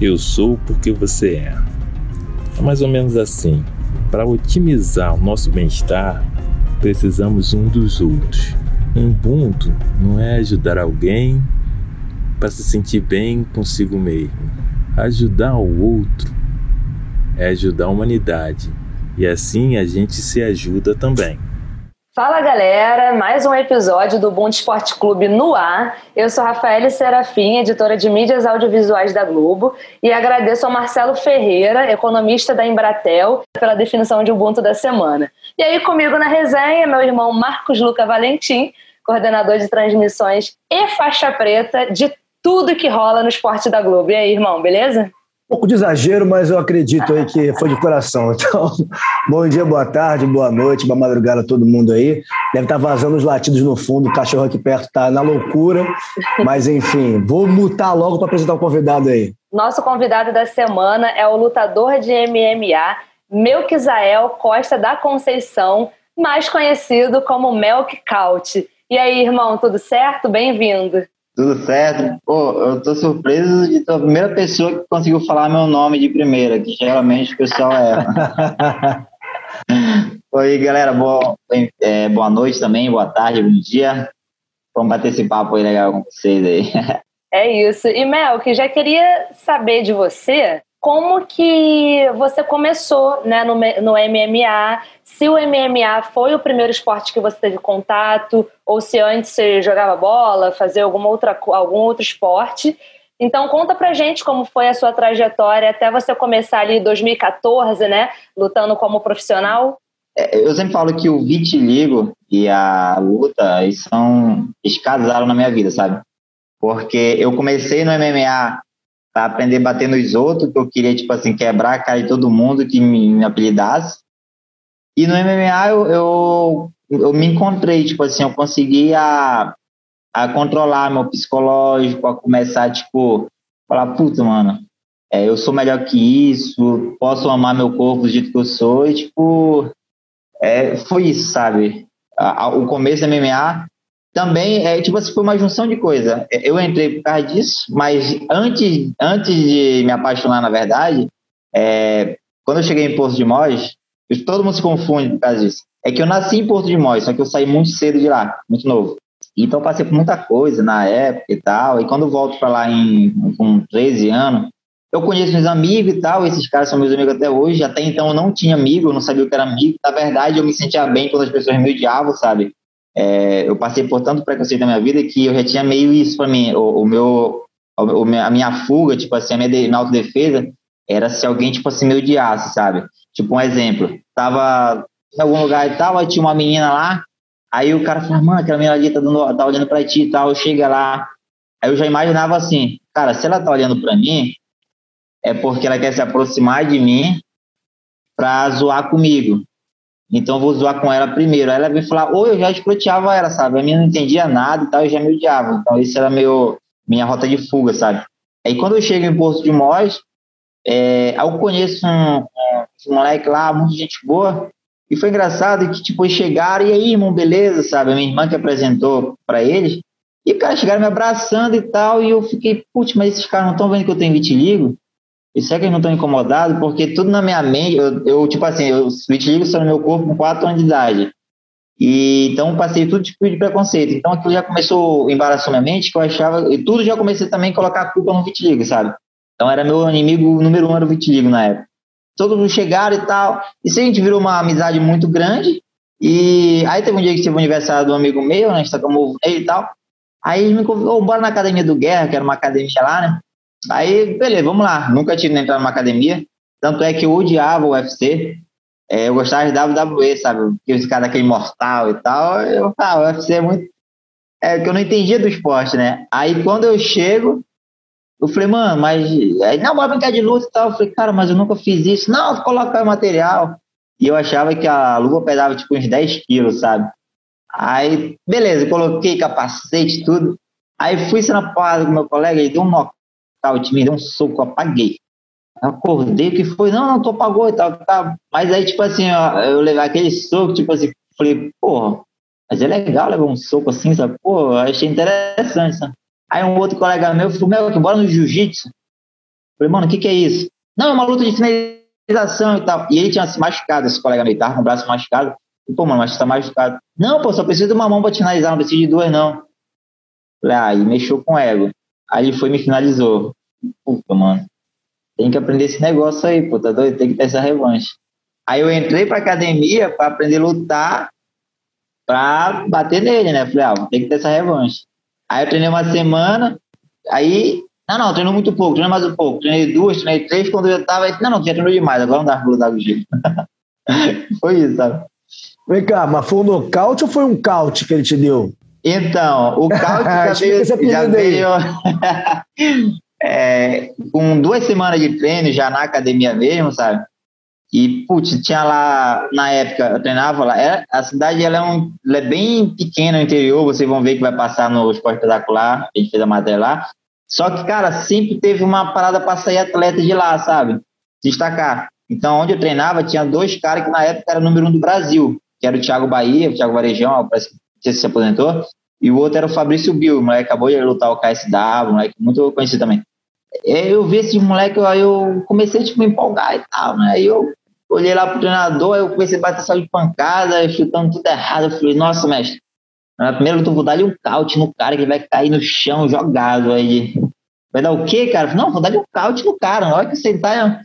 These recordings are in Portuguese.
Eu sou porque você é. É mais ou menos assim. Para otimizar o nosso bem-estar, precisamos um dos outros. Um Ubuntu não é ajudar alguém para se sentir bem consigo mesmo. Ajudar o outro é ajudar a humanidade. E assim a gente se ajuda também. Fala galera, mais um episódio do Bom Esporte Clube no ar. Eu sou Rafaela Serafim, editora de mídias audiovisuais da Globo, e agradeço ao Marcelo Ferreira, economista da Embratel, pela definição de Ubuntu da semana. E aí comigo na resenha, meu irmão Marcos Luca Valentim, coordenador de transmissões e faixa preta de tudo que rola no esporte da Globo. E aí, irmão, beleza? Pouco de exagero, mas eu acredito aí que foi de coração. Então, bom dia, boa tarde, boa noite, boa madrugada a todo mundo aí. Deve estar vazando os latidos no fundo, o cachorro aqui perto está na loucura. Mas, enfim, vou mutar logo para apresentar o convidado aí. Nosso convidado da semana é o lutador de MMA, Melquisael Costa da Conceição, mais conhecido como Melk Caut. E aí, irmão, tudo certo? Bem-vindo. Tudo certo? Pô, eu tô surpreso de ser a primeira pessoa que conseguiu falar meu nome de primeira, que geralmente o pessoal erra. Oi, galera, boa, é, boa noite também, boa tarde, bom dia. Vamos bater esse papo aí legal com vocês aí. É isso. E Mel, que já queria saber de você como que você começou né, no, no MMA, se o MMA foi o primeiro esporte que você teve contato, ou se antes você jogava bola, fazia alguma outra, algum outro esporte. Então conta pra gente como foi a sua trajetória até você começar ali em 2014, né, lutando como profissional. É, eu sempre falo que o vitiligo e a luta eles são eles casaram na minha vida, sabe? Porque eu comecei no MMA para aprender a bater nos outros, que eu queria, tipo assim, quebrar a cara de todo mundo que me, me apelidasse. E no MMA eu, eu, eu, me encontrei, tipo assim, eu consegui a, a controlar meu psicológico, a começar, tipo, falar, puta, mano, é, eu sou melhor que isso, posso amar meu corpo do jeito que eu sou, e, tipo, é, foi isso, sabe? A, a, o começo do MMA também é tipo assim, foi uma junção de coisa. Eu entrei por causa disso, mas antes, antes de me apaixonar, na verdade, é, quando eu cheguei em Porto de Mós, todo mundo se confunde por causa disso. É que eu nasci em Porto de Mós, só que eu saí muito cedo de lá, muito novo. Então passei por muita coisa na época e tal. E quando volto para lá em, com 13 anos, eu conheço meus amigos e tal. Esses caras são meus amigos até hoje. Até então eu não tinha amigo, eu não sabia o que era amigo. Na verdade, eu me sentia bem quando as pessoas me odiavam, sabe? É, eu passei por tanto preconceito na minha vida que eu já tinha meio isso para mim. O, o meu, o, a minha fuga, tipo assim, a minha, minha autodefesa era se alguém, tipo assim, me odiasse, sabe? Tipo, um exemplo. Tava em algum lugar e tal, aí tinha uma menina lá, aí o cara falou, mano, aquela menina ali tá, dando, tá olhando pra ti e tal, chega lá. Aí eu já imaginava assim, cara, se ela tá olhando pra mim, é porque ela quer se aproximar de mim pra zoar comigo. Então eu vou zoar com ela primeiro. Aí ela veio falar, ou eu já escroteava ela, sabe? A minha não entendia nada e tal, eu já me odiava. Então isso era meu, minha rota de fuga, sabe? Aí quando eu chego em Porto de Mós, é, eu conheço um, um, moleque lá, muita gente boa, e foi engraçado que, tipo, eles chegaram, e aí, irmão, beleza, sabe? A minha irmã que apresentou para eles, e, cara, chegaram me abraçando e tal, e eu fiquei, putz, mas esses caras não estão vendo que eu tenho vitiligo? Isso é que eles não estão incomodados, porque tudo na minha mente, eu, eu tipo assim, eu vitiligo só no meu corpo com 4 anos de idade. E, então passei tudo tipo de preconceito. Então aquilo já começou, embaraçou minha mente, que eu achava, e tudo já comecei também a colocar a culpa no vitiligo, sabe? Então era meu inimigo número um, era o vitiligo na época. Todos mundo chegaram e tal, e a gente virou uma amizade muito grande, e aí teve um dia que teve o aniversário do amigo meu, né, a gente tocou nele e tal, aí ele me convidou, bora na Academia do Guerra, que era uma academia lá, né? Aí, beleza, vamos lá. Nunca tinha entrado numa academia. Tanto é que eu odiava o UFC. É, eu gostava de WWE, sabe? Aqueles caras daquele mortal e tal. Eu falava, ah, o UFC é muito. É que eu não entendia do esporte, né? Aí quando eu chego, Eu falei, mano, mas. Não, bora brincar de luta e tal. Eu falei, cara, mas eu nunca fiz isso. Não, colocar o material. E eu achava que a luva pesava tipo uns 10 quilos, sabe? Aí, beleza, coloquei capacete, tudo. Aí fui ser na porrada com meu colega, ele deu um nocaute, me deu um soco, apaguei. Acordei, o que foi? Não, não, tô apagou e tal, tal. Mas aí, tipo assim, ó, eu levei aquele soco, tipo assim, falei, porra, mas é legal levar um soco assim, sabe? Pô, achei interessante, sabe? Aí um outro colega meu falou, meu, bora no jiu-jitsu. Falei, mano, o que que é isso? Não, é uma luta de finalização e tal. E ele tinha se machucado, esse colega militar, com o braço machucado. E, pô, mano, mas tá machucado. Não, pô, só preciso de uma mão pra te finalizar, não preciso de duas, não. Falei, ah, e mexeu com o ego. Aí ele foi e me finalizou. Puta, mano. Tem que aprender esse negócio aí, pô, tá doido? Tem que ter essa revanche. Aí eu entrei pra academia pra aprender a lutar pra bater nele, né? Falei, ah, tem que ter essa revanche. Aí eu treinei uma semana, aí. Não, não, treinou muito pouco, treinei mais um pouco. Treinei duas, treinei três, quando eu tava. Não, não, tinha treinou demais, agora não dá pra lutar com o jeito. foi isso, sabe? Vem cá, mas foi um nocaute ou foi um caute que ele te deu? Então, o caute já veio, já veio é, com duas semanas de treino já na academia mesmo, sabe? E, putz, tinha lá, na época, eu treinava lá, era, a cidade ela é, um, ela é bem pequena no interior, vocês vão ver que vai passar no esporte espetacular, a gente fez a matéria lá. Só que, cara, sempre teve uma parada para sair atleta de lá, sabe? Destacar. Então, onde eu treinava, tinha dois caras que na época era número um do Brasil, que era o Thiago Bahia, o Thiago Varejão, parece que se aposentou, e o outro era o Fabrício Bill, o moleque acabou de lutar o KSW, moleque muito conhecido também. Eu vi esses moleques, aí eu comecei tipo, a me empolgar e tal, né? Aí eu olhei lá pro treinador, eu comecei a bater só de pancada, chutando tudo errado. Eu falei, nossa, mestre, na primeira luta eu vou dar um caute no cara que vai cair no chão jogado aí. Vai dar o quê, cara? Não, vou dar um caute no cara. Na hora que sentar,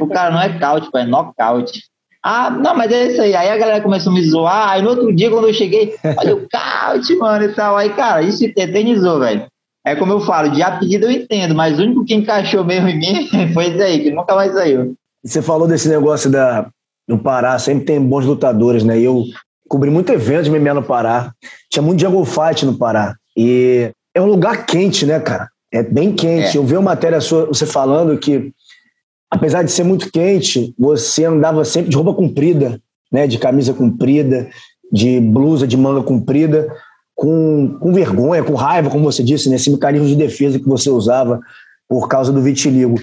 o cara não é caute, é nocaute. Ah, não, mas é isso aí. Aí a galera começou a me zoar. Aí no outro dia, quando eu cheguei, olha o caute, mano, e tal. Aí, cara, isso se eternizou, velho. É como eu falo, de apelido eu entendo, mas o único que encaixou mesmo em mim foi isso aí, que nunca mais saiu. Você falou desse negócio da, do Pará, sempre tem bons lutadores, né? Eu cobri muito evento de MMA no Pará. Tinha muito jungle fight no Pará. E é um lugar quente, né, cara? É bem quente. É. Eu vi uma matéria sua, você falando que apesar de ser muito quente, você andava sempre de roupa comprida, né, de camisa comprida, de blusa de manga comprida, com, com vergonha, com raiva, como você disse, nesse né, mecanismo de defesa que você usava por causa do vitiligo.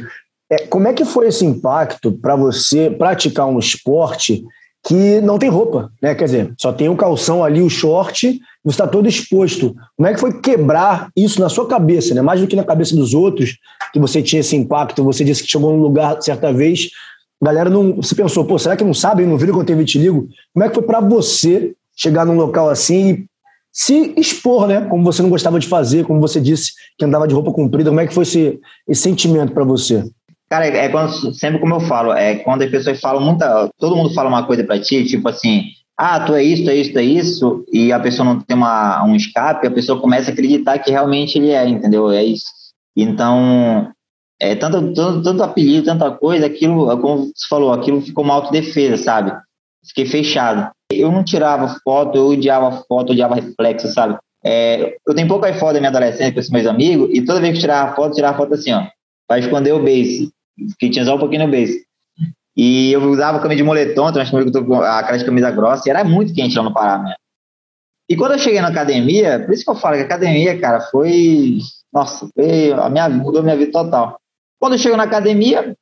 É, como é que foi esse impacto para você praticar um esporte que não tem roupa, né? Quer dizer, só tem o calção ali, o short, você está todo exposto. Como é que foi quebrar isso na sua cabeça, né? Mais do que na cabeça dos outros, que você tinha esse impacto. Você disse que chegou num lugar certa vez, a galera não. Você pensou, pô, será que não sabem, não viram que eu tenho vitiligo? Como é que foi para você chegar num local assim e se expor, né? Como você não gostava de fazer, como você disse que andava de roupa comprida, como é que foi esse, esse sentimento para você? Cara, é quando, sempre como eu falo, é quando as pessoas falam muita. Todo mundo fala uma coisa para ti, tipo assim, ah, tu é isso, tu é isso, tu é isso, e a pessoa não tem uma, um escape, a pessoa começa a acreditar que realmente ele é, entendeu? É isso. Então, é, tanto, tanto, tanto apelido, tanta coisa, aquilo, como você falou, aquilo ficou uma autodefesa, sabe? Fiquei fechado. Eu não tirava foto, eu odiava foto, odiava reflexo, sabe? É, eu tenho pouca foto da minha adolescência com esses meus amigos, e toda vez que tirava foto, tirava foto assim, ó, para esconder o base, que tinha só um pouquinho no base. E eu usava camisa de moletom, então a cara de camisa grossa, e era muito quente lá no Pará, né? E quando eu cheguei na academia, por isso que eu falo que a academia, cara, foi nossa, a minha, mudou minha vida total. Quando eu chego na academia,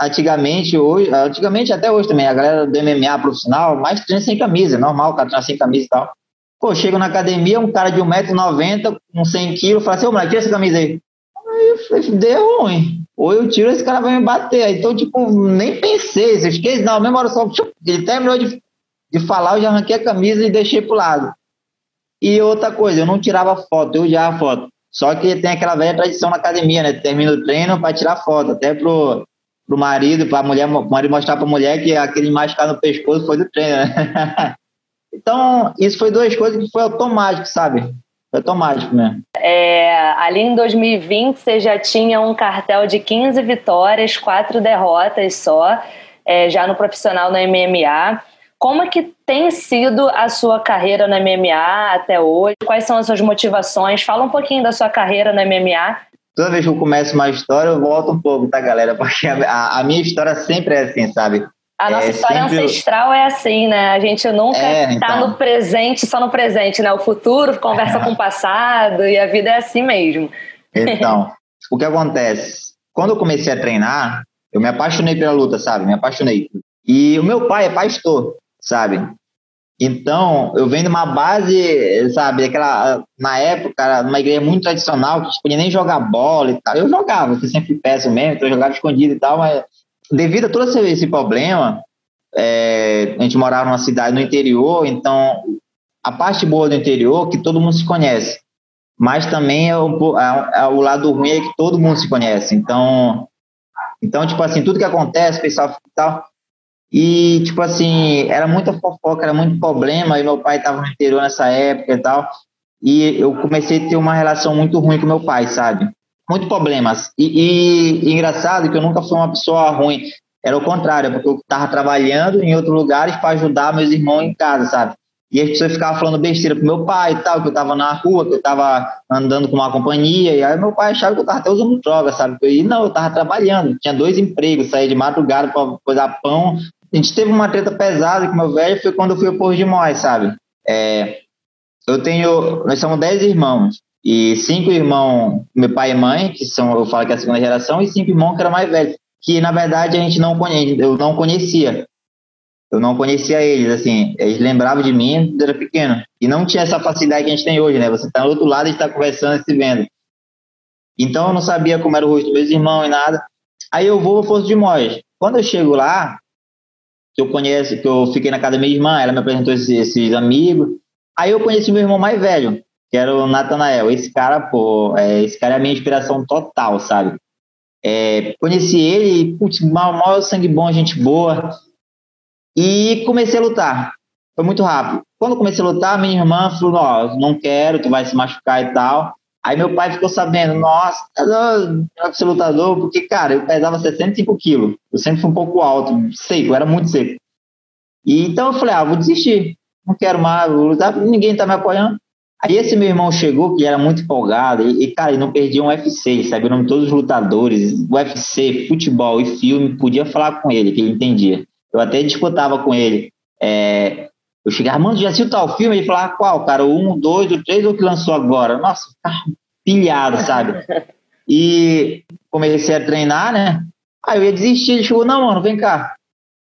antigamente, hoje, antigamente até hoje também, a galera do MMA profissional, mais treina sem camisa, normal, o cara treina sem camisa e tal. Pô, chego na academia, um cara de 1,90m, com 100kg, fala assim, ô, moleque, tira essa camisa aí. Aí eu deu ruim. Ou eu tiro, esse cara vai me bater. Então, tipo, nem pensei, se eu esqueci, não, mesmo hora só, ele terminou de, de falar, eu já arranquei a camisa e deixei pro lado. E outra coisa, eu não tirava foto, eu tirava foto. Só que tem aquela velha tradição na academia, né? Termina o treino para tirar foto, até pro, pro marido, para a mulher, marido mostrar para a mulher que aquele machucado no pescoço foi do treino, né? então, isso foi duas coisas que foi automático, sabe? Foi automático mesmo. É, ali em 2020 você já tinha um cartel de 15 vitórias, quatro derrotas só, é, já no profissional no MMA. Como é que tem sido a sua carreira no MMA até hoje? Quais são as suas motivações? Fala um pouquinho da sua carreira no MMA toda vez que eu começo uma história, eu volto um pouco, tá, galera? Porque a, a minha história sempre é assim, sabe? A nossa É, história sempre- ancestral é assim, né? A gente nunca É, tá então. no presente, só no presente, né? O futuro conversa com o passado e a vida é assim mesmo. Então, o que acontece? Quando eu comecei a treinar, eu me apaixonei pela luta, sabe? Me apaixonei. E o meu pai é pastor, sabe? Então, eu venho de uma base, sabe, aquela, na época, numa igreja muito tradicional, que gente podia nem jogar bola e tal. Eu jogava, eu sempre péssimo mesmo, então eu jogava escondido e tal, mas devido a todo esse, problema, é, a gente morava numa cidade no interior, então a parte boa do interior é que todo mundo se conhece mas também é o, é- é o lado ruim é que todo mundo se conhece. Então, então tipo assim, tudo que acontece, o pessoal e tal. E, tipo assim, era muita fofoca, era muito problema. E meu pai estava no interior nessa época e tal. E eu comecei a ter uma relação muito ruim com meu pai, sabe? Muito problemas. E, e- e engraçado que eu nunca fui uma pessoa ruim. Era o contrário, porque eu estava trabalhando em outros lugares para ajudar meus irmãos em casa, sabe? E as pessoas ficavam falando besteira pro meu pai e tal, que eu tava na rua, que eu tava andando com uma companhia, e aí meu pai achava que eu tava até usando droga, sabe? E não, eu tava trabalhando, tinha dois empregos, saía de madrugada para coisar pão. A gente teve uma treta pesada com meu velho, foi quando eu fui ao Porto de Móis, sabe? É, eu tenho, nós somos dez irmãos, e cinco irmãos, meu pai e mãe, que são, eu falo que é a segunda geração, e cinco irmãos que eram mais velhos, que na verdade a gente não conhe, eu não conhecia eu não conhecia eles, assim, eles lembravam de mim quando era pequeno. E não tinha essa facilidade que a gente tem hoje, né? Você tá do outro lado e está conversando e se vendo. Então eu não sabia como era o rosto dos meus irmãos e nada. Aí eu vou ao Força de Móis. Quando eu chego lá, que eu conheço, que eu fiquei na casa da minha irmã, ela me apresentou esses, esses amigos. Aí eu conheci meu irmão mais velho, que era o Natanael. Esse cara, pô, é, esse cara é a minha inspiração total, sabe? É, conheci ele putz, mal, mal sangue bom, gente boa. E comecei a lutar. Foi muito rápido. Quando eu comecei a lutar, minha irmã falou: Ó, não quero, tu vai se machucar e tal. Aí meu pai ficou sabendo: Nossa, tá doido pra ser lutador, porque, cara, eu pesava 65 quilos. Eu sempre fui um pouco alto, seco, era muito seco. E então eu falei: Ah, vou desistir. Não quero mais vou lutar, ninguém tá me apoiando. Aí esse meu irmão chegou, que era muito empolgado, e, e, cara, ele não perdia um UFC, sabia o nome de todos os lutadores, UFC, futebol e filme, podia falar com ele, que ele entendia. Eu até disputava com ele. É, eu chegava, mano, já assistiu tal filme? Ele falava, qual, cara? O um, o dois, o três ou o que lançou agora? Nossa, tá pilhado, sabe? E comecei a treinar, né? Aí eu ia desistir, ele chegou, não, mano, vem cá.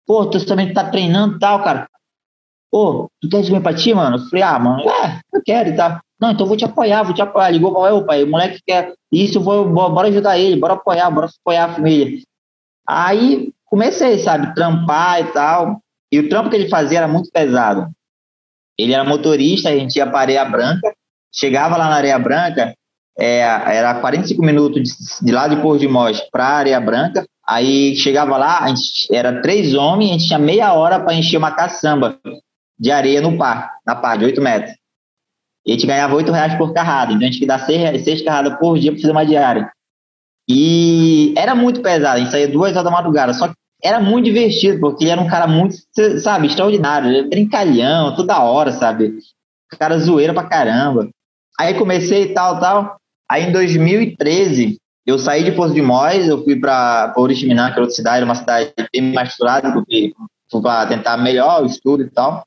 Pô, tu também tá treinando e tal, cara. Pô, tu pra ti, mano? Eu falei, ah, mano, é, eu quero e tal. Não, então eu vou te apoiar, vou te apoiar. Ligou pra eu, pai, o moleque quer isso, vou, bora ajudar ele, bora apoiar, bora apoiar a família. Aí comecei, sabe, trampar e tal. E o trampo que ele fazia era muito pesado. Ele era motorista, a gente ia para Areia Branca, chegava lá na Areia Branca, é, era 45 minutos de, de lá de Mós para Areia Branca. Aí chegava lá, a gente, era três homens, a gente tinha meia hora para encher uma caçamba de areia no par, na par, de 8 metros. E a gente ganhava 8 reais por carrada, então a gente dar seis, seis carradas por dia para fazer uma diária. E era muito pesado, a gente saía duas horas da madrugada, só que era muito divertido, porque ele era um cara muito, sabe, extraordinário, brincalhão, toda hora, sabe? Cara zoeira pra caramba. Aí comecei e tal, tal. Aí em 2013, eu saí de Porto de Mós, eu fui pra Oriximiná, que é outra cidade, uma cidade bem mais estruturada, porque fui pra tentar melhor o estudo e tal.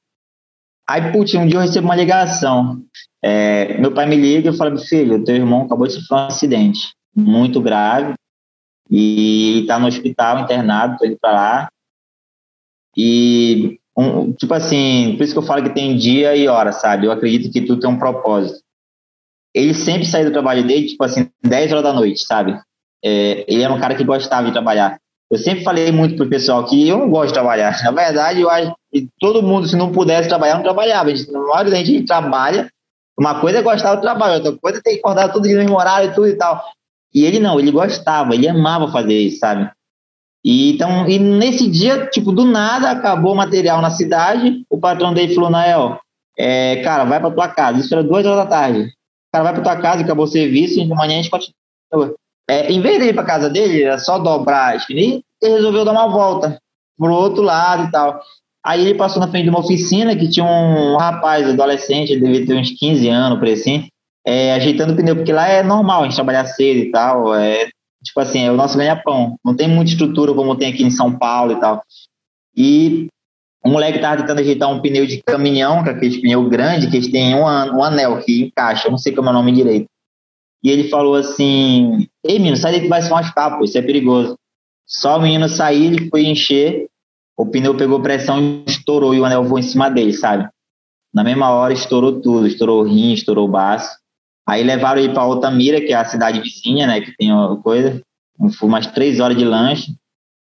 Aí, putz, um dia eu recebo uma ligação. É, meu pai me liga e fala, filho, teu irmão acabou de sofrer um acidente muito grave e tá no hospital internado, tô indo pra lá. E, um, tipo assim, por isso que eu falo que tem dia e hora, sabe? Eu acredito que tudo tem um propósito. Ele sempre saía do trabalho dele, tipo assim, 10 horas da noite, sabe? É, ele era um cara que gostava de trabalhar. Eu sempre falei muito pro pessoal que eu não gosto de trabalhar. Na verdade, eu acho que todo mundo, se não pudesse trabalhar, não trabalhava. A gente, na maioria da gente, a gente trabalha. Uma coisa é gostar do trabalho, outra coisa é ter que acordar todo dia no mesmo horário e tudo e tal. E ele não, ele gostava, ele amava fazer isso, sabe? E, então, e nesse dia, tipo, do nada, acabou o material na cidade, o patrão dele falou, Nael, é, cara, vai pra tua casa. Isso era duas horas da tarde. Cara, vai pra tua casa, acabou o serviço, e de manhã a gente continua. É, em vez de ir pra casa dele, era só dobrar a esquina, ele resolveu dar uma volta pro outro lado e tal. Aí ele passou na frente de uma oficina que tinha um rapaz adolescente, ele devia ter uns 15 anos, por assim. é, ajeitando o pneu, porque lá é normal a gente trabalhar cedo e tal. É, tipo assim, é o nosso ganha-pão. Não tem muita estrutura como tem aqui em São Paulo e tal. E o moleque tava tentando ajeitar um pneu de caminhão, que é aquele pneu grande, que eles têm um, um anel que encaixa, não sei como é o nome direito. E ele falou assim: Ei, menino, sai daí que vai se machucar, pô, isso é perigoso. Só o menino sair, ele foi encher, o pneu pegou pressão e estourou, e o anel voou em cima dele, sabe? Na mesma hora estourou tudo, estourou o rim, estourou o baço. Aí levaram ele para Altamira, que é a cidade vizinha, né, que tem uma coisa. Foi umas três horas de lanche.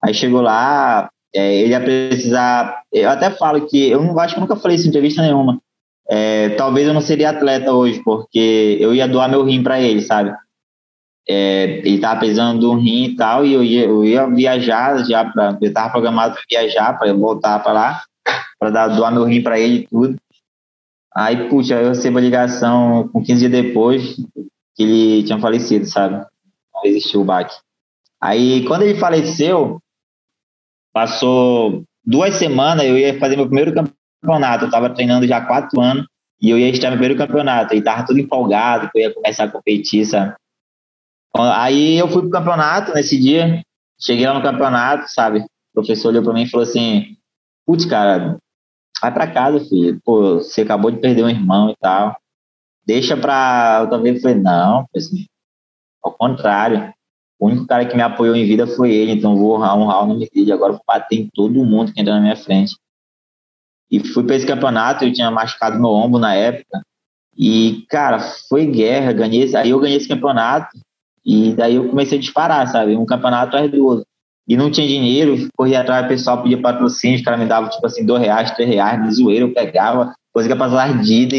Aí chegou lá, é, ele ia precisar. Eu até falo que eu não acho que nunca falei isso em entrevista nenhuma. É, talvez eu não seria atleta hoje, porque eu ia doar meu rim para ele, sabe? É, ele tava precisando de um rim e tal, e eu ia, eu ia viajar já para. Eu tava programado para viajar, para voltar para lá, para doar meu rim para ele e tudo. Aí, puxa, eu recebo a ligação com 15 dias depois que ele tinha falecido, sabe? Não existiu o baque. Aí, quando ele faleceu, Passou duas semanas, eu ia fazer meu primeiro campeonato. Eu estava treinando já há quatro anos e eu ia estar no primeiro campeonato. E tava tudo empolgado, que eu ia começar a competir, sabe? Aí eu fui pro campeonato nesse dia. Cheguei lá no campeonato, sabe? O professor olhou para mim e falou assim: Putz, cara, vai para casa, filho. Pô, você acabou de perder um irmão e tal. Deixa pra. Eu também falei: Não, ao contrário. O único cara que me apoiou em vida foi ele, então vou honrar, honrar o nome dele. Agora vou bater em todo mundo que entra na minha frente. E fui para esse campeonato, eu tinha machucado meu ombro na época. E, cara, foi guerra, ganhei, aí eu ganhei esse campeonato. E daí eu comecei a disparar, sabe? Um campeonato atrás do outro. E não tinha dinheiro, corria atrás, o pessoal pedia patrocínio, os caras me davam, tipo assim, dois reais, três reais, de zoeira, eu pegava, conseguia passar as dívida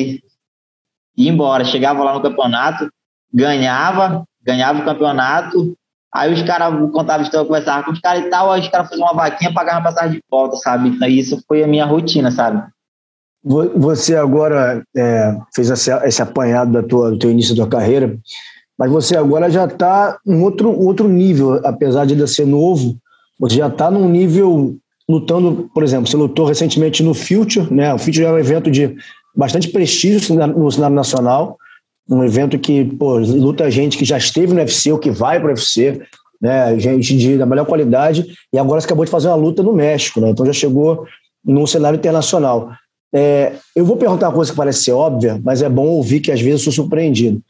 e embora. Chegava lá no campeonato, ganhava, ganhava o campeonato, Aí os caras contavam história, conversava com os caras e tal, aí os caras faziam uma vaquinha, pagavam passagem de volta, sabe? Então, isso foi a minha rotina, sabe? Você agora é, fez esse apanhado da tua, do teu início da tua carreira, mas você agora já está em outro, outro nível, apesar de ainda ser novo, você já está num nível lutando, por exemplo, você lutou recentemente no Future, né? O Future é um evento de bastante prestígio no cenário nacional, um evento que pô, luta gente que já esteve no UFC ou que vai para o UFC, né? gente de, da melhor qualidade, e agora você acabou de fazer uma luta no México, né? então já chegou num cenário internacional. É, eu vou perguntar uma coisa que parece ser óbvia, mas é bom ouvir que às vezes eu sou surpreendido.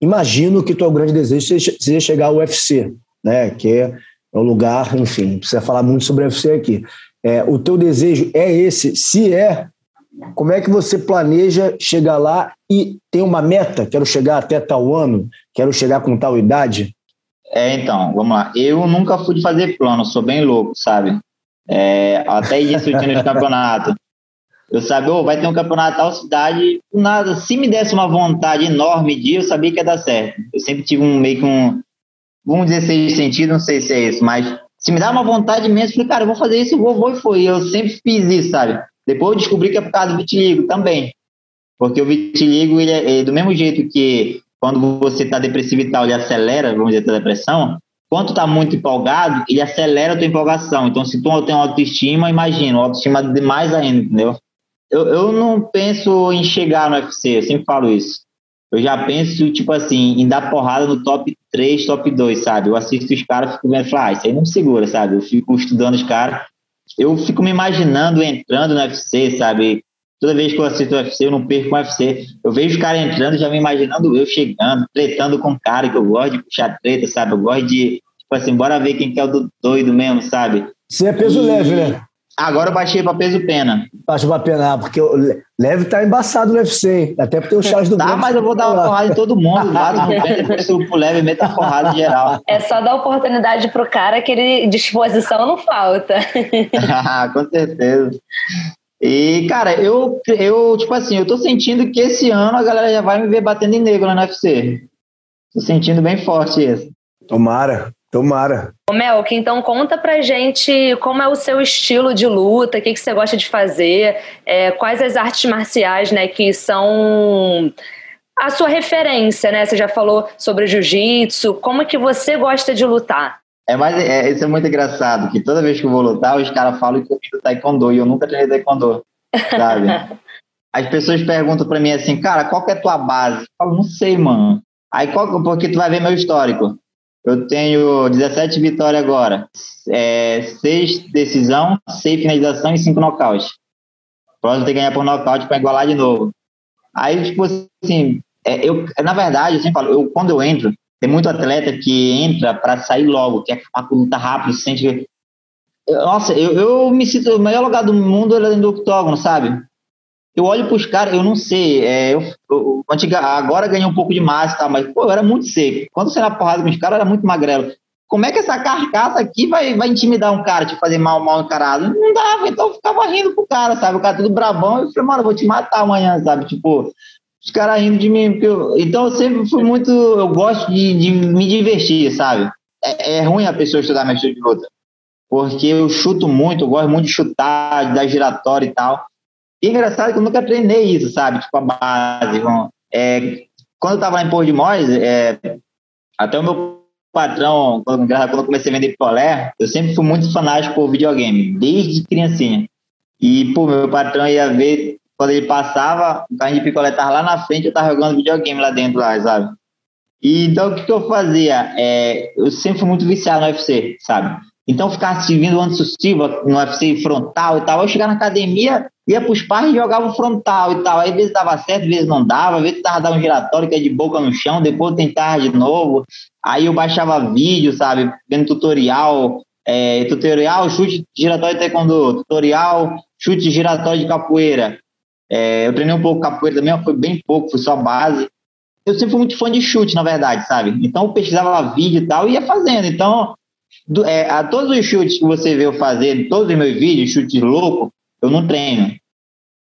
Imagino que o teu grande desejo seja chegar ao UFC, né? que é o lugar, enfim, precisa falar muito sobre o UFC aqui. É, o teu desejo é esse? Se é, como é que você planeja chegar lá e tem uma meta? Quero chegar até tal ano, quero chegar com tal idade? É, então, vamos lá. Eu nunca fui fazer plano, sou bem louco, sabe? É, até isso eu tinha no campeonato. Eu sabia, oh, vai ter um campeonato tal cidade, nada. Se me desse uma vontade enorme de eu sabia que ia dar certo. Eu sempre tive um meio que um, vamos dizer se sentido, não sei se é isso, mas se me dá uma vontade imensa, eu falei, cara, eu vou fazer isso, vou, vou e foi. Eu sempre fiz isso, sabe? Depois eu descobri que é por causa do vitiligo também. Porque o vitiligo, ele é, é do mesmo jeito que quando você está depressivo e tal, ele acelera, vamos dizer, a depressão. Quando está muito empolgado, ele acelera a tua empolgação. Então, se tu tem autoestima, imagina, autoestima demais ainda, entendeu? Eu, eu não penso em chegar no UFC, eu sempre falo isso. Eu já penso, tipo assim, em dar porrada no top 3, top 2, sabe? Eu assisto os caras, fico vendo, falo, ah, isso aí não me segura, sabe? Eu fico estudando os caras eu fico me imaginando entrando no UFC, sabe? Toda vez que eu assisto o UFC, eu não perco o UFC. Eu vejo os caras entrando, já me imaginando eu chegando, tretando com o cara, que eu gosto de puxar treta, sabe? Eu gosto de, tipo assim, bora ver quem que é o doido mesmo, sabe? Você é peso e... leve, né? Agora eu baixei pra peso pena. Baixou pra pena, porque o leve tá embaçado no UFC? Até porque o Charles do Tá, mas eu vou dar uma porrada em todo mundo. Lá no pena, depois subo pro leve e meto a porrada em geral. É só dar oportunidade pro cara que ele disposição não falta. Com certeza. E, cara, eu, eu, tipo assim, eu tô sentindo que esse ano a galera já vai me ver batendo em negro no UFC. Tô sentindo bem forte isso. Tomara. Tomara. Ô Melk, então conta pra gente como é o seu estilo de luta, o que, que você gosta de fazer, é, quais as artes marciais né, que são a sua referência, né? Você já falou sobre jiu-jitsu, como é que você gosta de lutar? É, mas é, isso é muito engraçado, que toda vez que eu vou lutar, os caras falam que eu fiz taekwondo, e eu nunca treinei taekwondo, sabe? as pessoas perguntam para mim assim, cara, qual que é a tua base? Eu falo, não sei, mano. Aí, qual, porque tu vai ver meu histórico. Eu tenho 17 vitórias agora, é, 6 decisão, 6 finalização e 5 nocaute. Próximo tem que ganhar por nocaute para igualar de novo. Aí, tipo assim, é, eu, na verdade, eu sempre falo, eu, quando eu entro, tem muito atleta que entra para sair logo, que é uma luta rápida, sente. Nossa, eu, eu me sinto o melhor lugar do mundo é dentro do octógono, sabe? Eu olho para os caras, eu não sei, é, eu, eu, agora ganhei um pouco de massa, tá, mas pô, eu era muito seco. Quando você era porrada com os caras, era muito magrelo. Como é que essa carcaça aqui vai, vai intimidar um cara, te fazer mal, mal encarado? Não dava, então eu ficava rindo pro cara, sabe? O cara tudo brabão, eu falei, mano, eu vou te matar amanhã, sabe? Tipo, os caras rindo de mim. Eu, então eu sempre fui muito. Eu gosto de, de me divertir, sabe? É, é, ruim a pessoa estudar estilo de luta. Porque eu chuto muito, eu gosto muito de chutar, de dar giratório e tal. E é engraçado que eu nunca treinei isso, sabe? Tipo, a base. É, quando eu tava lá em Porto de Mós, é, até o meu patrão, quando, quando eu comecei a vender picolé, eu sempre fui muito fanático por videogame, desde criancinha. E, pô, meu patrão ia ver quando ele passava, o carrinho de picolé tava lá na frente, eu tava jogando videogame lá dentro, lá, sabe? E, então, o que, que eu fazia? É, eu sempre fui muito viciado no UFC, sabe? Então, ficar antes sucessivo no UFC frontal e tal. Eu chegar na academia, ia pros pais e jogava frontal e tal. Aí, às vezes dava certo, às vezes não dava. Às vezes tava dando um giratório que é de boca no chão, depois tentava de novo. Aí eu baixava vídeo, sabe? Vendo tutorial, é, tutorial, chute giratório de taekwondo, tutorial, chute giratório de capoeira. É, eu treinei um pouco capoeira também, foi bem pouco, foi só base. Eu sempre fui muito fã de chute, na verdade, sabe? Então eu pesquisava vídeo e tal e ia fazendo. Então, do, é, a todos os chutes que você vê eu fazer, todos os meus vídeos, chutes loucos, eu não treino.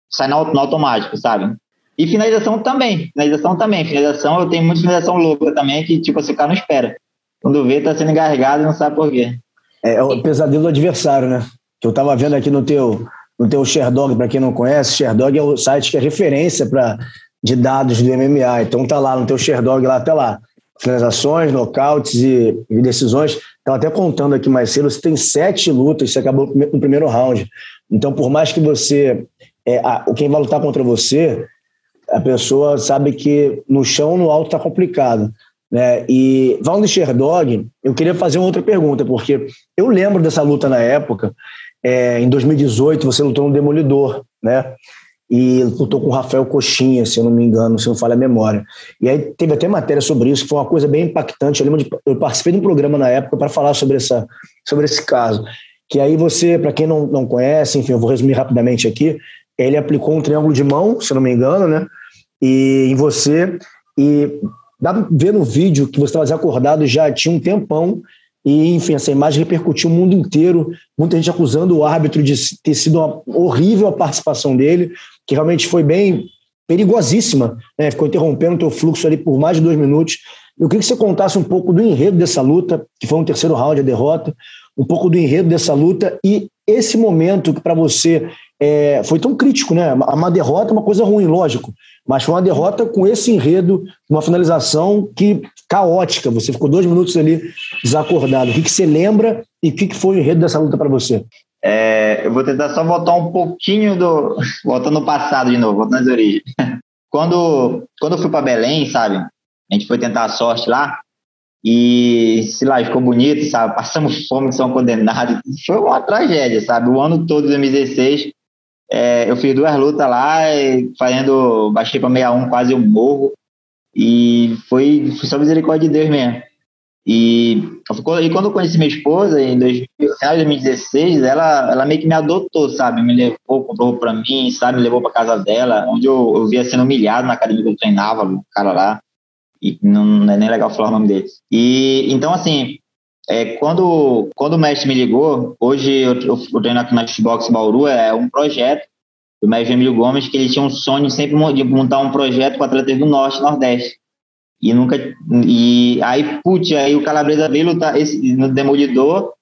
Sai no, no automático, sabe? E finalização também. Finalização também. Finalização, eu tenho muita finalização louca também, que tipo, você cara não espera. Quando vê, tá sendo engasgado e não sabe por quê. É, é o pesadelo do adversário, né? Que eu tava vendo aqui no teu, no teu Sherdog, para quem não conhece, Sherdog é o site que é referência para de dados do MMA. Então tá lá no teu Sherdog lá até lá. Finalizações, nocautes e, e decisões. Estava até contando aqui mais cedo, você tem sete lutas, você acabou no primeiro round. Então, por mais que você. É, a, quem vai lutar contra você, a pessoa sabe que no chão, no alto, está complicado. Né? E de Sherdog, eu queria fazer uma outra pergunta, porque eu lembro dessa luta na época, é, em 2018, você lutou no Demolidor, né? E lutou com o Rafael Coxinha, se eu não me engano, se não falha a memória. E aí teve até matéria sobre isso, que foi uma coisa bem impactante. Eu lembro de, eu participei de um programa na época para falar sobre, essa, sobre esse caso. Que aí você, para quem não, não conhece, enfim, eu vou resumir rapidamente aqui. Ele aplicou um triângulo de mão, se eu não me engano, né? E em você. E dá pra ver no vídeo que você estava desacordado já tinha um tempão e, enfim, essa imagem repercutiu o mundo inteiro, muita gente acusando o árbitro de ter sido uma horrível a participação dele, que realmente foi bem perigosíssima, né? ficou interrompendo o teu fluxo ali por mais de dois minutos. Eu queria que você contasse um pouco do enredo dessa luta, que foi um terceiro round, a derrota, um pouco do enredo dessa luta e esse momento que para você é, foi tão crítico, né? Uma derrota é uma coisa ruim, lógico, mas foi uma derrota com esse enredo, uma finalização que caótica. Você ficou dois minutos ali desacordado. O que, que você lembra e o que, que foi o enredo dessa luta para você? É, eu vou tentar só voltar um pouquinho do. Voltando no passado de novo, voltando às origens. Quando, quando eu fui para Belém, sabe? A gente foi tentar a sorte lá. E, sei lá, ficou bonito, sabe? Passamos fome, são condenados. Foi uma tragédia, sabe? O ano todo de 2016 é, eu fiz duas lutas lá, fazendo, baixei para 61, quase eu morro. E foi, foi só misericórdia de Deus mesmo. E, e quando eu conheci minha esposa, em final de 2016, ela, ela meio que me adotou, sabe? Me levou, comprou para mim, sabe? Me levou para casa dela, onde eu, eu via sendo humilhado na academia que eu treinava, o cara lá. E não, não é nem legal falar o nome dele. E então, assim, é, quando, quando o mestre me ligou, hoje eu, eu, eu treino aqui na Xbox Bauru, é um projeto do mestre Emílio Gomes, que ele tinha um sonho sempre de montar um projeto com atletas do Norte e Nordeste. E nunca. E aí, putz, aí o Calabresa veio lutar esse, no Demolidor.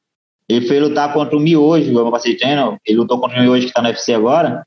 Ele foi lutar contra o Miojo, meu parceiro treino. Ele lutou contra o Miojo que tá no UFC agora.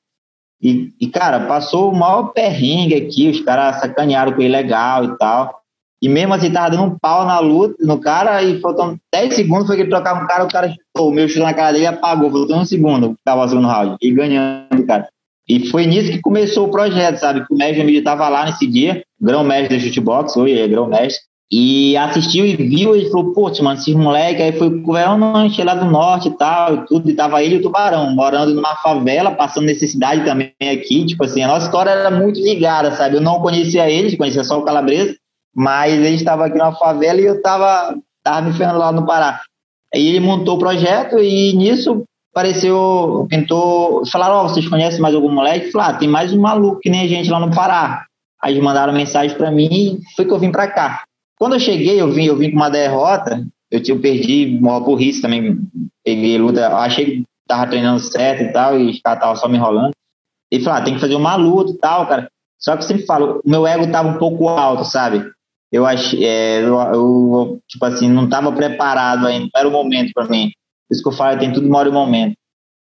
E, e, cara, passou o maior perrengue aqui. Os caras sacanearam com ele legal e tal. E mesmo assim, tava dando um pau na luta, no cara, e faltando 10 segundos, foi que ele trocava um cara, o cara chutou, o meu chute na cara dele apagou, faltando um segundo, tava o segundo round, e ganhando, cara. E foi nisso que começou o projeto, sabe? O mestre Emílio estava lá nesse dia, grão-mestre de chutebox, hoje é grão-mestre, e assistiu e viu e falou, pô, mano, esses moleques, aí foi com o lanche lá do norte e tal, e tudo, e tava ele e o Tubarão, morando numa favela, passando necessidade também aqui, tipo assim, a nossa história era muito ligada, sabe? Eu não conhecia eles, conhecia só o Calabresa, mas ele estava aqui na favela e eu tava, tava me ferrando lá no Pará. Aí ele montou o projeto e nisso apareceu o pintor, falaram, ó, oh, vocês conhecem mais algum moleque? Falaram, ah, tem mais um maluco que nem a gente lá no Pará. Aí mandaram mensagem para mim e foi que eu vim para cá. Quando eu cheguei, eu vim, eu vim com uma derrota, eu, eu perdi uma burrice também, peguei luta, achei que tava treinando certo e tal, e os caras estavam só me enrolando. E falou, ah, tem que fazer uma luta e tal, cara. Só que eu sempre falo, meu ego tava um pouco alto, sabe? Eu achei, é, eu, eu, tipo assim, não tava preparado ainda, não era o momento para mim. Por isso que eu falo, tem tudo uma hora e momento.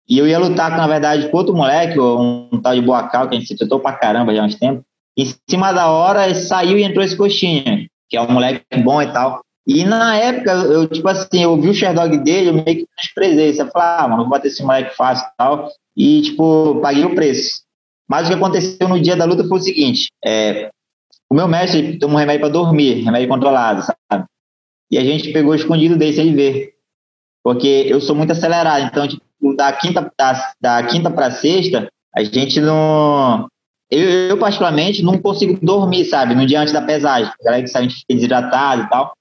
E eu ia lutar, na verdade, com outro moleque, um, um tal de Boacal, que a gente se tratou pra caramba já há uns tempos. Em cima da hora, saiu e entrou esse coxinha que é um moleque bom e tal. E na época, eu, tipo assim, eu vi o Sherdog dele, eu meio que desprezei. Você fala, ah, mano, vou bater esse moleque fácil e tal. E, tipo, paguei o preço. Mas o que aconteceu no dia da luta foi o seguinte: é, o meu mestre tomou um remédio para dormir, remédio controlado, sabe? E a gente pegou escondido dele sem ele ver. Porque eu sou muito acelerado, então, tipo, da quinta, da, da quinta para sexta, a gente não. Eu, eu, particularmente, não consigo dormir, sabe? No dia antes da pesagem. A galera que sabe, a gente fica desidratado e tal.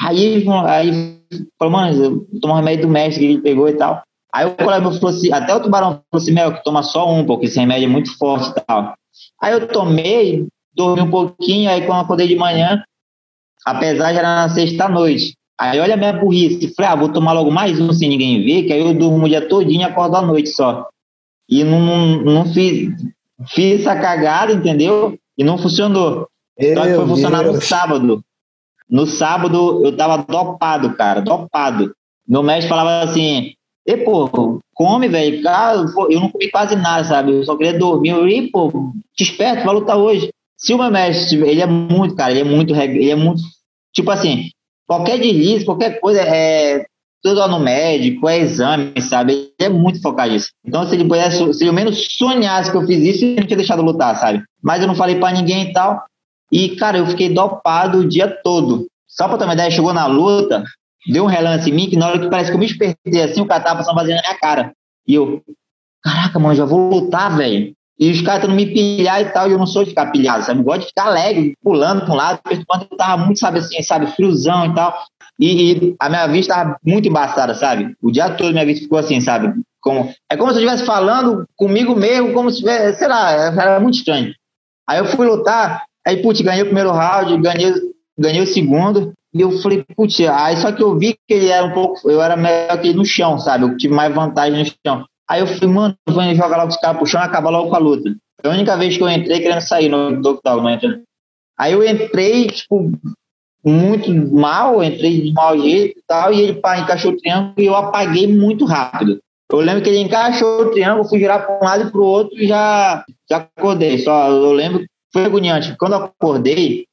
Aí, aí falou, mano, eu tomo remédio do mestre que ele pegou e tal. Aí o colega meu falou assim, até o tubarão falou assim, Mel, que toma só um, porque esse remédio é muito forte e tal. Aí eu tomei, dormi um pouquinho, aí quando acordei de manhã, a pesagem era na sexta-noite. Aí olha a minha burrice, falei, ah, vou tomar logo mais um sem ninguém ver, que aí eu durmo o dia todinho e acordo à noite só. E não, não, fiz, Fiz essa cagada, entendeu? E não funcionou. Meu Só que foi funcionar Deus. no sábado. No sábado eu tava dopado, cara, dopado. Meu médico falava assim: e pô, come, velho. Cara, eu não comi quase nada, sabe? Eu só queria dormir. Eu, e, pô, desperto, vai lutar hoje. Se o meu mestre, ele é muito, cara, ele é muito, ele é muito, tipo assim, qualquer deslize, qualquer coisa, é, tudo no médico, é exame, sabe? Ele é muito focado nisso. Então, se ele pudesse, se eu menos sonhasse que eu fiz isso, ele não tinha deixado lutar, sabe? Mas eu não falei para ninguém e tal. E, cara, eu fiquei dopado o dia todo. Só pra ter uma ideia, chegou na luta, deu um relance em mim, que na hora que parece que eu me espertei assim, o cara tava passando na minha cara. E eu, caraca, mano, já vou lutar, velho. E os caras tentando me pilhar e tal, e eu não sou de ficar pilhado, sabe? Eu gosto de ficar alegre, pulando para um lado, porque eu tava muito, sabe, assim, sabe, friozão e tal. E, e, a minha vista estava muito embaçada, sabe? O dia todo minha vista ficou assim, sabe? Como, é como se eu estivesse falando comigo mesmo, como se tivesse, sei lá, era muito estranho. Aí eu fui lutar, aí, putz, ganhei o primeiro round, ganhei, ganhei o segundo, e eu falei, putz, aí só que eu vi que ele era um pouco, eu era melhor que ele no chão, sabe? Eu tive mais vantagem no chão. Aí eu falei, mano, vou jogar logo os caras pro chão e acabar logo com a luta. Foi a única vez que eu entrei querendo sair no Doctor, não entra. Aí eu entrei, tipo, muito mal, entrei de mau jeito e tal, e ele pá, encaixou o triângulo e eu apaguei muito rápido. Eu lembro que ele encaixou o triângulo, fui girar para um lado e para o outro e já, já acordei. Só eu lembro que foi agoniante. Quando eu acordei,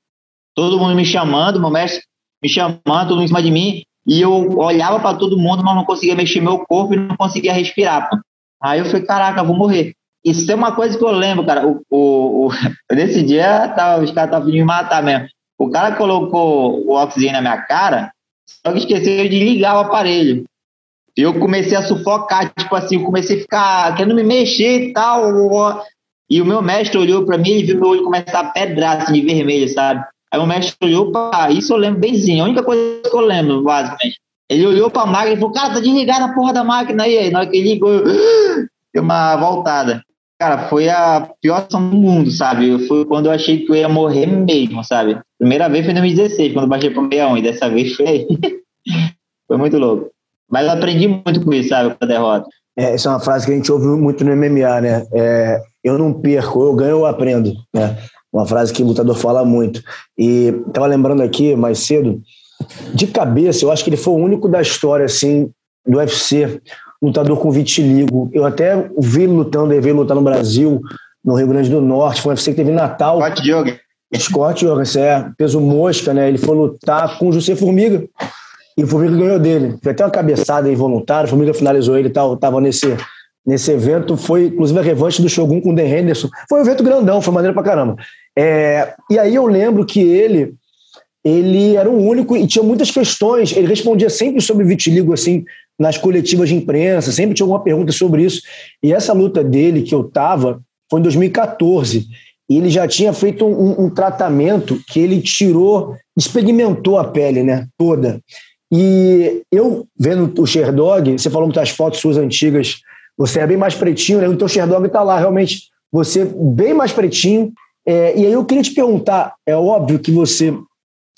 todo mundo me chamando, meu mestre me chamando, todo mundo em cima de mim, e eu olhava para todo mundo, mas não conseguia mexer meu corpo e não conseguia respirar. Pô. Aí eu falei, caraca, vou morrer. Isso é uma coisa que eu lembro, cara. O, o, o nesse dia, tava, os caras estavam me matar mesmo. O cara colocou o oxigênio na minha cara, só que esqueceu de ligar o aparelho. Eu comecei a sufocar, tipo assim, eu comecei a ficar querendo me mexer e tal. E o meu mestre olhou para mim e viu meu olho começar a pedrar assim, de vermelho, sabe? Aí o mestre olhou para isso eu lembro benzinho, a única coisa que eu lembro, basicamente. Ele olhou para a máquina e falou: Cara, tá desligada a porra da máquina aí. aí na hora que ele ligou, eu... deu uma voltada. Cara, foi a pior ação do mundo, sabe? Foi quando eu achei que eu ia morrer mesmo, sabe? Primeira vez foi em 2016, quando baixei pro 61, e dessa vez foi. foi muito louco. Mas eu aprendi muito com isso, sabe? Com a derrota. É, essa é uma frase que a gente ouve muito no MMA, né? É, eu não perco, eu ganho, eu aprendo, né? Uma frase que o lutador fala muito. E tava lembrando aqui mais cedo, de cabeça, eu acho que ele foi o único da história, assim, do UFC lutador com vitiligo. Eu até vi ele lutando, ele veio lutar no Brasil, no Rio Grande do Norte, foi um UFC que teve em Natal. Scott Jorgen. Scott Jorgen, é, peso mosca, né? Ele foi lutar com o José Formiga e o Formiga ganhou dele. Foi até uma cabeçada involuntária, o Formiga finalizou ele, tal, tava nesse, nesse evento. Foi, inclusive, a revanche do Shogun com o Dan Henderson. Foi um evento grandão, foi maneiro pra caramba. É, e aí eu lembro que ele ele era o único e tinha muitas questões. Ele respondia sempre sobre vitiligo, assim, nas coletivas de imprensa, sempre tinha alguma pergunta sobre isso. E essa luta dele, que eu tava, foi em 2014. E ele já tinha feito um, um tratamento que ele tirou, experimentou a pele, né, toda. E eu, vendo o Sherdog, você falou que as fotos suas antigas, você é bem mais pretinho, né? Então o Sherdog tá lá, realmente, você bem mais pretinho. É, e aí eu queria te perguntar, é óbvio que você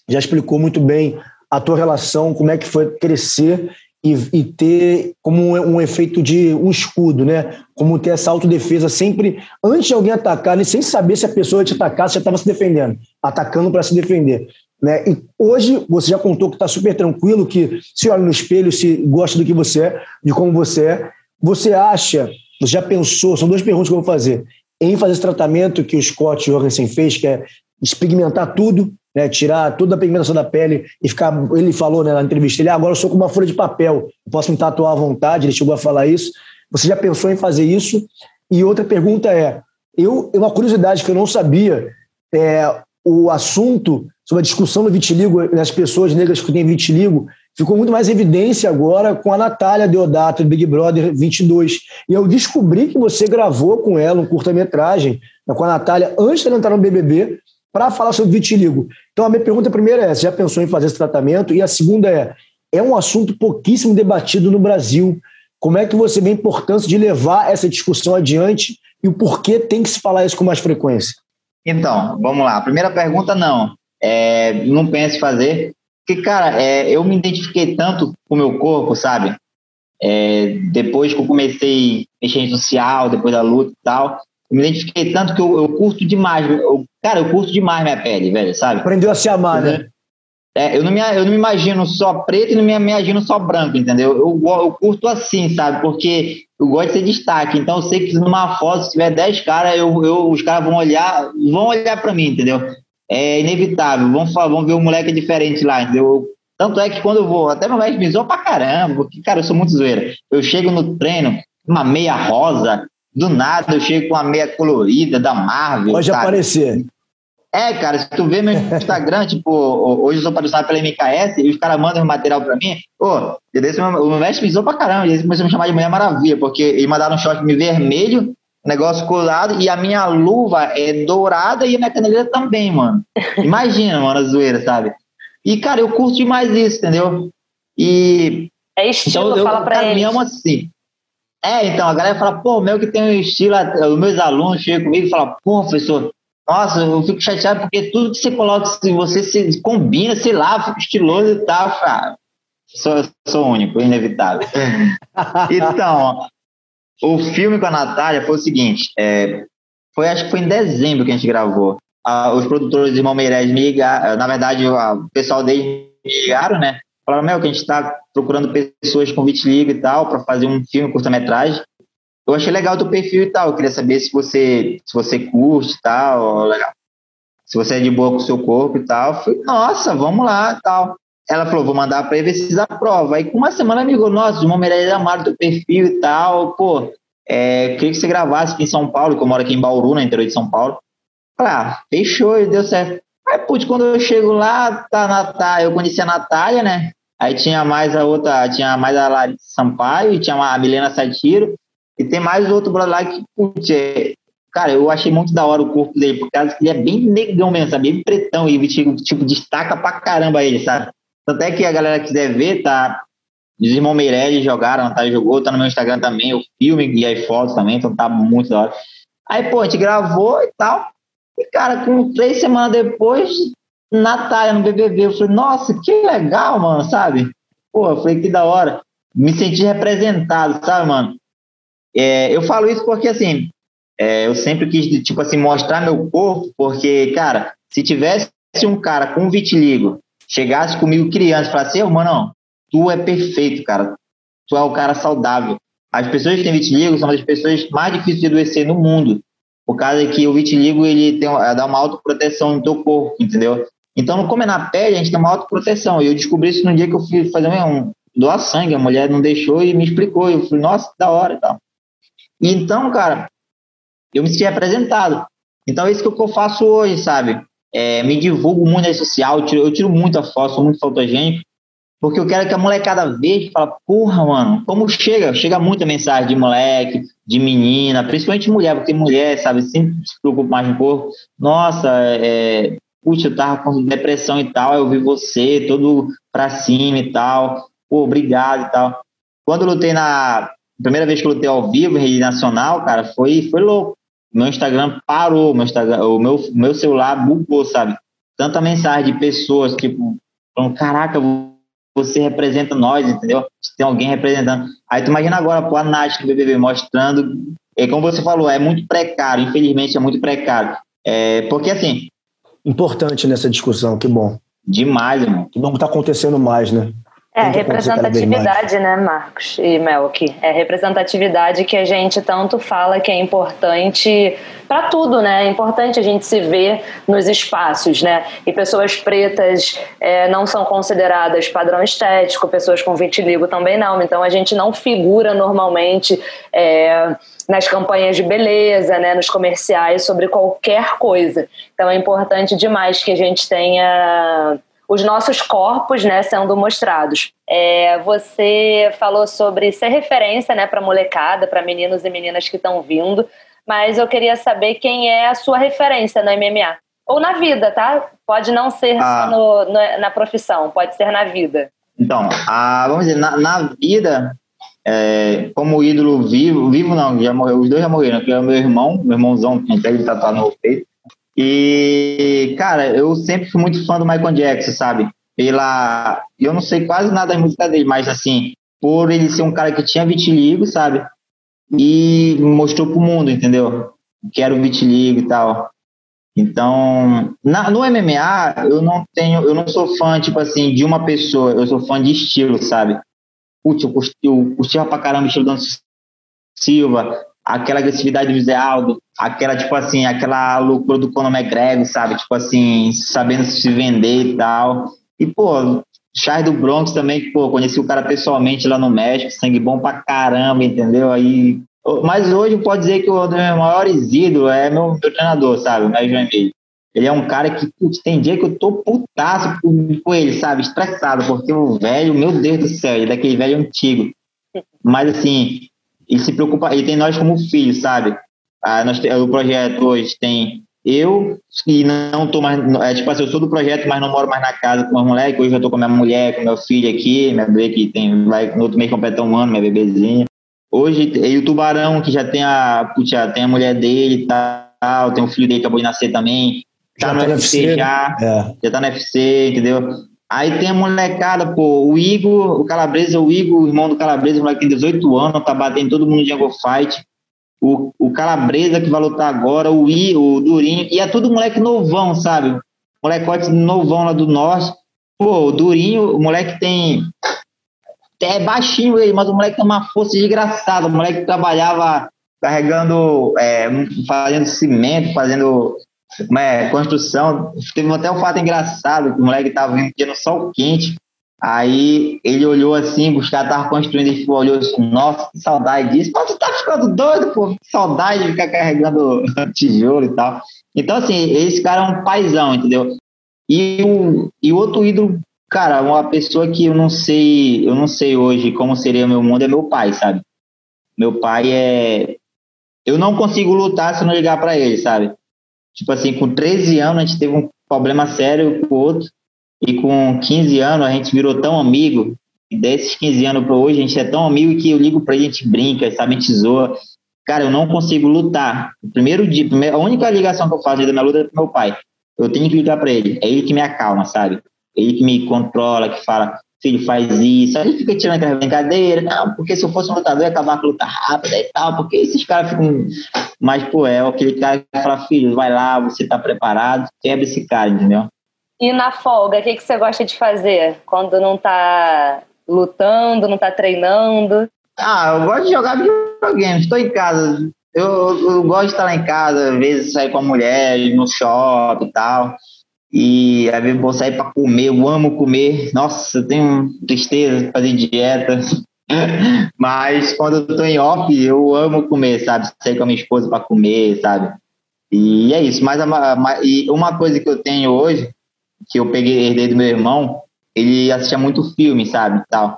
já explicou muito bem a tua relação, como é que foi crescer e, e, ter como um, um, efeito de um escudo, né? Como ter essa autodefesa sempre, antes de alguém atacar, né? sem saber se a pessoa ia te atacar, você já estava se defendendo, atacando para se defender. Né? E hoje você já contou que está super tranquilo, que se olha no espelho, se gosta do que você é, de como você é. Você acha, você já pensou, são duas perguntas que eu vou fazer, em fazer esse tratamento que o Scott Jorgensen fez, que é despigmentar tudo, né, tirar toda a pigmentação da pele e ficar. Ele falou né, na entrevista, ele ah, agora eu sou com uma folha de papel, posso me tatuar à vontade, ele chegou a falar isso. Você já pensou em fazer isso? E outra pergunta é: eu, uma curiosidade que eu não sabia, é, o assunto sobre a discussão do vitiligo nas pessoas negras que têm vitiligo ficou muito mais evidência agora com a Natália Deodato, do Big Brother 22. E eu descobri que você gravou com ela um curta-metragem né, com a Natália antes de ela entrar no BBB para falar sobre vitiligo. Então, a minha pergunta primeira é: você já pensou em fazer esse tratamento? E a segunda é: é um assunto pouquíssimo debatido no Brasil. Como é que você vê a importância de levar essa discussão adiante e o porquê tem que se falar isso com mais frequência? Então, vamos lá. Primeira pergunta, não. É, não pense em fazer. Porque, cara, é, eu me identifiquei tanto com o meu corpo, sabe? É, depois que eu comecei a mexer em social, depois da luta e tal, eu me identifiquei tanto que eu, eu curto demais. Eu, cara, eu curto demais minha pele, velho, sabe? Aprendeu a se amar, né? É, eu, não me, eu não me imagino só preto e não me imagino só branco, entendeu? Eu, eu curto assim, sabe? Porque eu gosto de ser destaque. Então eu sei que numa foto, se tiver 10 caras, eu, eu, os caras vão olhar, vão olhar para mim, entendeu? É inevitável. Vão, vão ver o moleque diferente lá, entendeu? Tanto é que quando eu vou, até meu médico me zoa pra caramba, porque, cara, eu sou muito zoeira. Eu chego no treino, uma meia rosa, do nada eu chego com uma meia colorida da Marvel. Pode sabe? aparecer. É, cara, se tu vê meu Instagram, tipo, hoje eu sou patrocinado pela MKS e os caras mandam material pra mim, pô, o meu mestre me zoou pra caramba, eles começaram a me chamar de Mulher Maravilha, porque eles mandaram um short me vermelho, negócio colado, e a minha luva é dourada e a minha caneleira também, mano. Imagina, mano, a zoeira, sabe? E, cara, eu curto demais isso, entendeu? E. É estilo, então, eu, fala pra cara, eles. me amo assim. É, então, a galera fala, pô, meu que tem um estilo, os meus alunos chegam comigo e falam, pô, professor, nossa, eu fico chateado porque tudo que você coloca, se você se combina, sei lá, fica estiloso e tal, cara. Sou, sou único, inevitável. então, o filme com a Natália foi o seguinte, é, foi, acho que foi em dezembro que a gente gravou. Ah, os produtores de Irmão Meirelles me ligaram, na verdade, o pessoal deles me ligaram, né? Falaram, meu, que a gente está procurando pessoas com vitiligo e tal, para fazer um filme curta-metragem. Eu achei legal o teu perfil e tal. Eu queria saber se você, se você curte e tal. Legal. Se você é de boa com o seu corpo e tal. Eu falei, nossa, vamos lá e tal. Ela falou, vou mandar para ver se vocês aprovam. Aí com uma semana me ligou, nossa, uma Meirelles amaram teu perfil e tal. Pô, é, queria que você gravasse aqui em São Paulo, que eu moro aqui em Bauru, no interior de São Paulo. Falei, ah, fechou, e deu certo. Aí, putz, quando eu chego lá, tá a Natália, eu conheci a Natália, né? Aí tinha mais a outra, tinha mais a Larissa Sampaio, tinha a Milena Satiro, e tem mais outro brother lá que, putz, é, cara, eu achei muito da hora o corpo dele, por causa que ele é bem negão mesmo, sabe? Bem pretão, e tipo, tipo, destaca pra caramba ele, sabe? Tanto é que a galera quiser ver, tá? Os irmãos Meirelles jogaram, tá? Jogou, tá no meu Instagram também, o filme e as fotos também, então tá muito da hora. Aí, pô, a gente gravou e tal. E, cara, com três semanas depois, Natália no BBB. Eu falei, nossa, que legal, mano, sabe? Pô, eu falei, que da hora. Me senti representado, sabe, mano? É, eu falo isso porque, assim, é, eu sempre quis, tipo assim, mostrar meu corpo, porque, cara, se tivesse um cara com vitiligo, chegasse comigo criança e falasse, ô, mano, tu é perfeito, cara. Tu é o cara saudável. As pessoas que têm vitiligo são as pessoas mais difíceis de adoecer no mundo. Por causa que o vitiligo, ele tem, dá uma autoproteção no teu corpo, entendeu? Então, como é na pele, a gente tem uma autoproteção. E eu descobri isso no dia que eu fui fazer um, doar sangue. A mulher não deixou e me explicou. Eu falei, nossa, que da hora e tal. Então, cara, eu me senti representado. Então é isso que eu faço hoje, sabe? É, me divulgo muito na social, eu tiro, eu tiro muita foto, sou muito fotogênico, porque eu quero que a molecada veja e fala, porra, mano, como chega? Chega muita mensagem de moleque, de menina, principalmente mulher, porque mulher, sabe, sempre se preocupa mais um pouco. Nossa, é, puxa, eu tava com depressão e tal, eu vi você todo pra cima e tal, pô, obrigado e tal. Quando eu lutei na primeira vez que eu lutei ao vivo em rede nacional, cara, foi, foi louco. Meu Instagram parou, meu Instagram, o meu, meu celular bugou, sabe? Tanta mensagem de pessoas, tipo, falando, caraca, você representa nós, entendeu? Tem alguém representando. Aí tu imagina agora, pô, a Nath no BBB mostrando, é como você falou, é muito precário, infelizmente é muito precário. É, porque assim... Importante nessa discussão, que bom. Demais, irmão. Que bom que tá acontecendo mais, né? É, representatividade, né, Marcos e Melk? É representatividade que a gente tanto fala que é importante para tudo, né? É importante a gente se ver nos espaços, né? E pessoas pretas é, não são consideradas padrão estético, pessoas com vitiligo também não. Então a gente não figura normalmente é, nas campanhas de beleza, né? Nos comerciais sobre qualquer coisa. Então é importante demais que a gente tenha os nossos corpos né, sendo mostrados. É, você falou sobre ser referência né, para molecada, para meninos e meninas que estão vindo, mas eu queria saber quem é a sua referência no MMA. Ou na vida, tá? Pode não ser ah. no, no, na profissão, pode ser na vida. Então, a, vamos dizer, na, na vida, é, como ídolo vivo, vivo não, já morreu, os dois já morreram, que é o meu irmão, meu irmãozão, que ele tatuado no peito, e, cara, eu sempre fui muito fã do Michael Jackson, sabe? Pela. Eu não sei quase nada da música dele, mas assim, por ele ser um cara que tinha vitiligo, sabe? E mostrou pro mundo, entendeu? Que era o vitiligo e tal. Então, na, no MMA, eu não tenho, eu não sou fã, tipo assim, de uma pessoa, eu sou fã de estilo, sabe? Putz, eu curtia pra caramba o estilo do Silva, aquela agressividade do Zé Aldo, aquela, tipo assim, aquela loucura do Conor McGregor, sabe? Tipo assim, sabendo se vender e tal. E, pô, Charles do Bronx também, pô, conheci o cara pessoalmente lá no México, sangue bom pra caramba, entendeu? Aí. Mas hoje pode dizer que o meu maior ídolo é meu, meu treinador, sabe? O Médio Emílio. Ele é um cara que, putz, tem dia que eu tô putaço com, ele, sabe? Estressado, porque o velho, meu Deus do céu, ele é daquele velho antigo. Mas assim, ele se preocupa, ele tem nós como filhos, sabe? Ah, nós, o projeto hoje tem eu e não tô mais, é, tipo assim, eu sou do projeto, mas não moro mais na casa com os moleques, hoje eu tô com minha mulher, com meu filho aqui, minha bebê que tem, vai, no outro mês completar um ano, minha bebezinha. Hoje, e o Tubarão, que já tem a, já tem a mulher dele e tal, tem um filho dele que acabou de nascer também, tá já no tá UFC, UFC já, é. já tá no UFC, entendeu? Aí tem a molecada, pô, o Igor, o Calabresa, o Igor, o irmão do Calabresa, o moleque tem 18 anos, tá batendo todo mundo em Jungle Fight. O, o Calabresa que vai lutar agora, o I, o Durinho, e é tudo moleque novão, sabe? Molecote novão lá do norte. Pô, o Durinho, o moleque tem. É baixinho ele, mas o moleque tem uma força desgraçada. O moleque trabalhava carregando, é, fazendo cimento, fazendo é, construção. Teve até um fato engraçado, que o moleque tava vindo no sol quente, aí ele olhou assim, os caras estavam construindo, ele olhou assim, nossa, que saudade disso. Mas tu tá ficando doido, pô, que saudade de ficar carregando tijolo e tal. Então, assim, esse cara é um paizão, entendeu? E o, e outro ídolo, cara, uma pessoa que eu não sei, eu não sei hoje como seria meu mundo é meu pai, sabe? Meu pai é. Eu não consigo lutar se não ligar para ele, sabe? Tipo assim, com 13 anos a gente teve um problema sério com o outro, e com 15 anos a gente virou tão amigo, e desses 15 anos para hoje a gente é tão amigo que eu ligo para ele, a gente brinca, sabe, a gente zoa. Cara, eu não consigo lutar. O primeiro dia, a única ligação que eu faço da minha luta é pro meu pai. Eu tenho que ligar para ele. É ele que me acalma, sabe? Ele que me controla, que fala, filho, faz isso. Aí fica tirando aquela brincadeira, não, porque se eu fosse um lutador, eu ia acabar com a luta rápida e tal, porque esses caras ficam. Mas, pô, é aquele cara que fala, filho, vai lá, você tá preparado, quebra esse cara, entendeu? E na folga, o que, que você gosta de fazer quando não tá lutando, não tá treinando? Ah, eu gosto de jogar videogame, estou em casa. Eu, eu, gosto de estar lá em casa, às vezes sair com a mulher, ir no shopping e tal. E às vezes vou sair para comer, eu amo comer. Nossa, eu tenho tristeza de fazer dieta. Mas quando eu tô em off, eu amo comer, sabe? Sair com a minha esposa para comer, sabe? E é isso. Mas e uma coisa que eu tenho hoje, que eu peguei, herdei do meu irmão, ele assistia muito filme, sabe? Tal.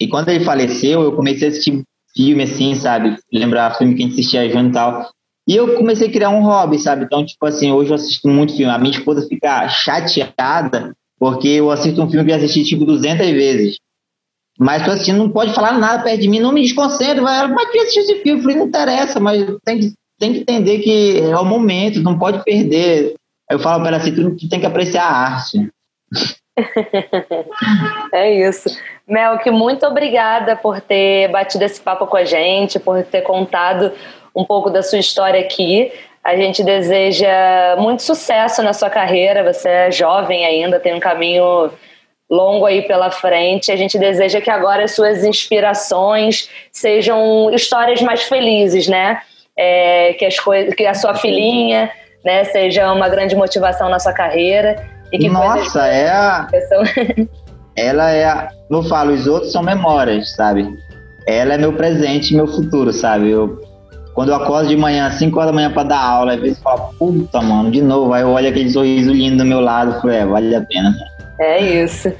E quando ele faleceu, eu comecei a assistir filme, assim, sabe? Lembrar filme que a gente assistia junto e tal. E eu comecei a criar um hobby, sabe? Então, tipo assim, hoje eu assisto muito filme. A minha esposa fica chateada porque eu assisto um filme que eu assisti, tipo, 200 vezes. Mas tô assistindo, não pode falar nada perto de mim, não me desconcentro. Vai, mas que assistir esse filme? Eu falei, não interessa, mas tem que, tem que entender que é o momento, não pode perder. Eu falo para ela assim, tu tem que apreciar a arte. é isso. Melk, muito obrigada por ter batido esse papo com a gente, por ter contado um pouco da sua história aqui. A gente deseja muito sucesso na sua carreira. Você é jovem ainda, tem um caminho longo aí pela frente. A gente deseja que agora as suas inspirações sejam histórias mais felizes, né? É, que as coisas, que a sua filhinha, né, seja uma grande motivação na sua carreira e que Nossa, é a... ela é a... eu falo, os outros são memórias, sabe? Ela é meu presente, meu futuro, sabe? Eu quando eu acordo de manhã, 5 horas da manhã para dar aula, às vezes eu falo, puta, mano, de novo. Aí eu olho aquele sorriso lindo do meu lado e falo, é, vale a pena. É isso.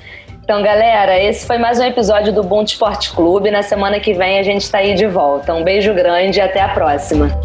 Então, galera, esse foi mais um episódio do Bom Esporte Clube. Na semana que vem a gente está aí de volta. Um beijo grande e até a próxima.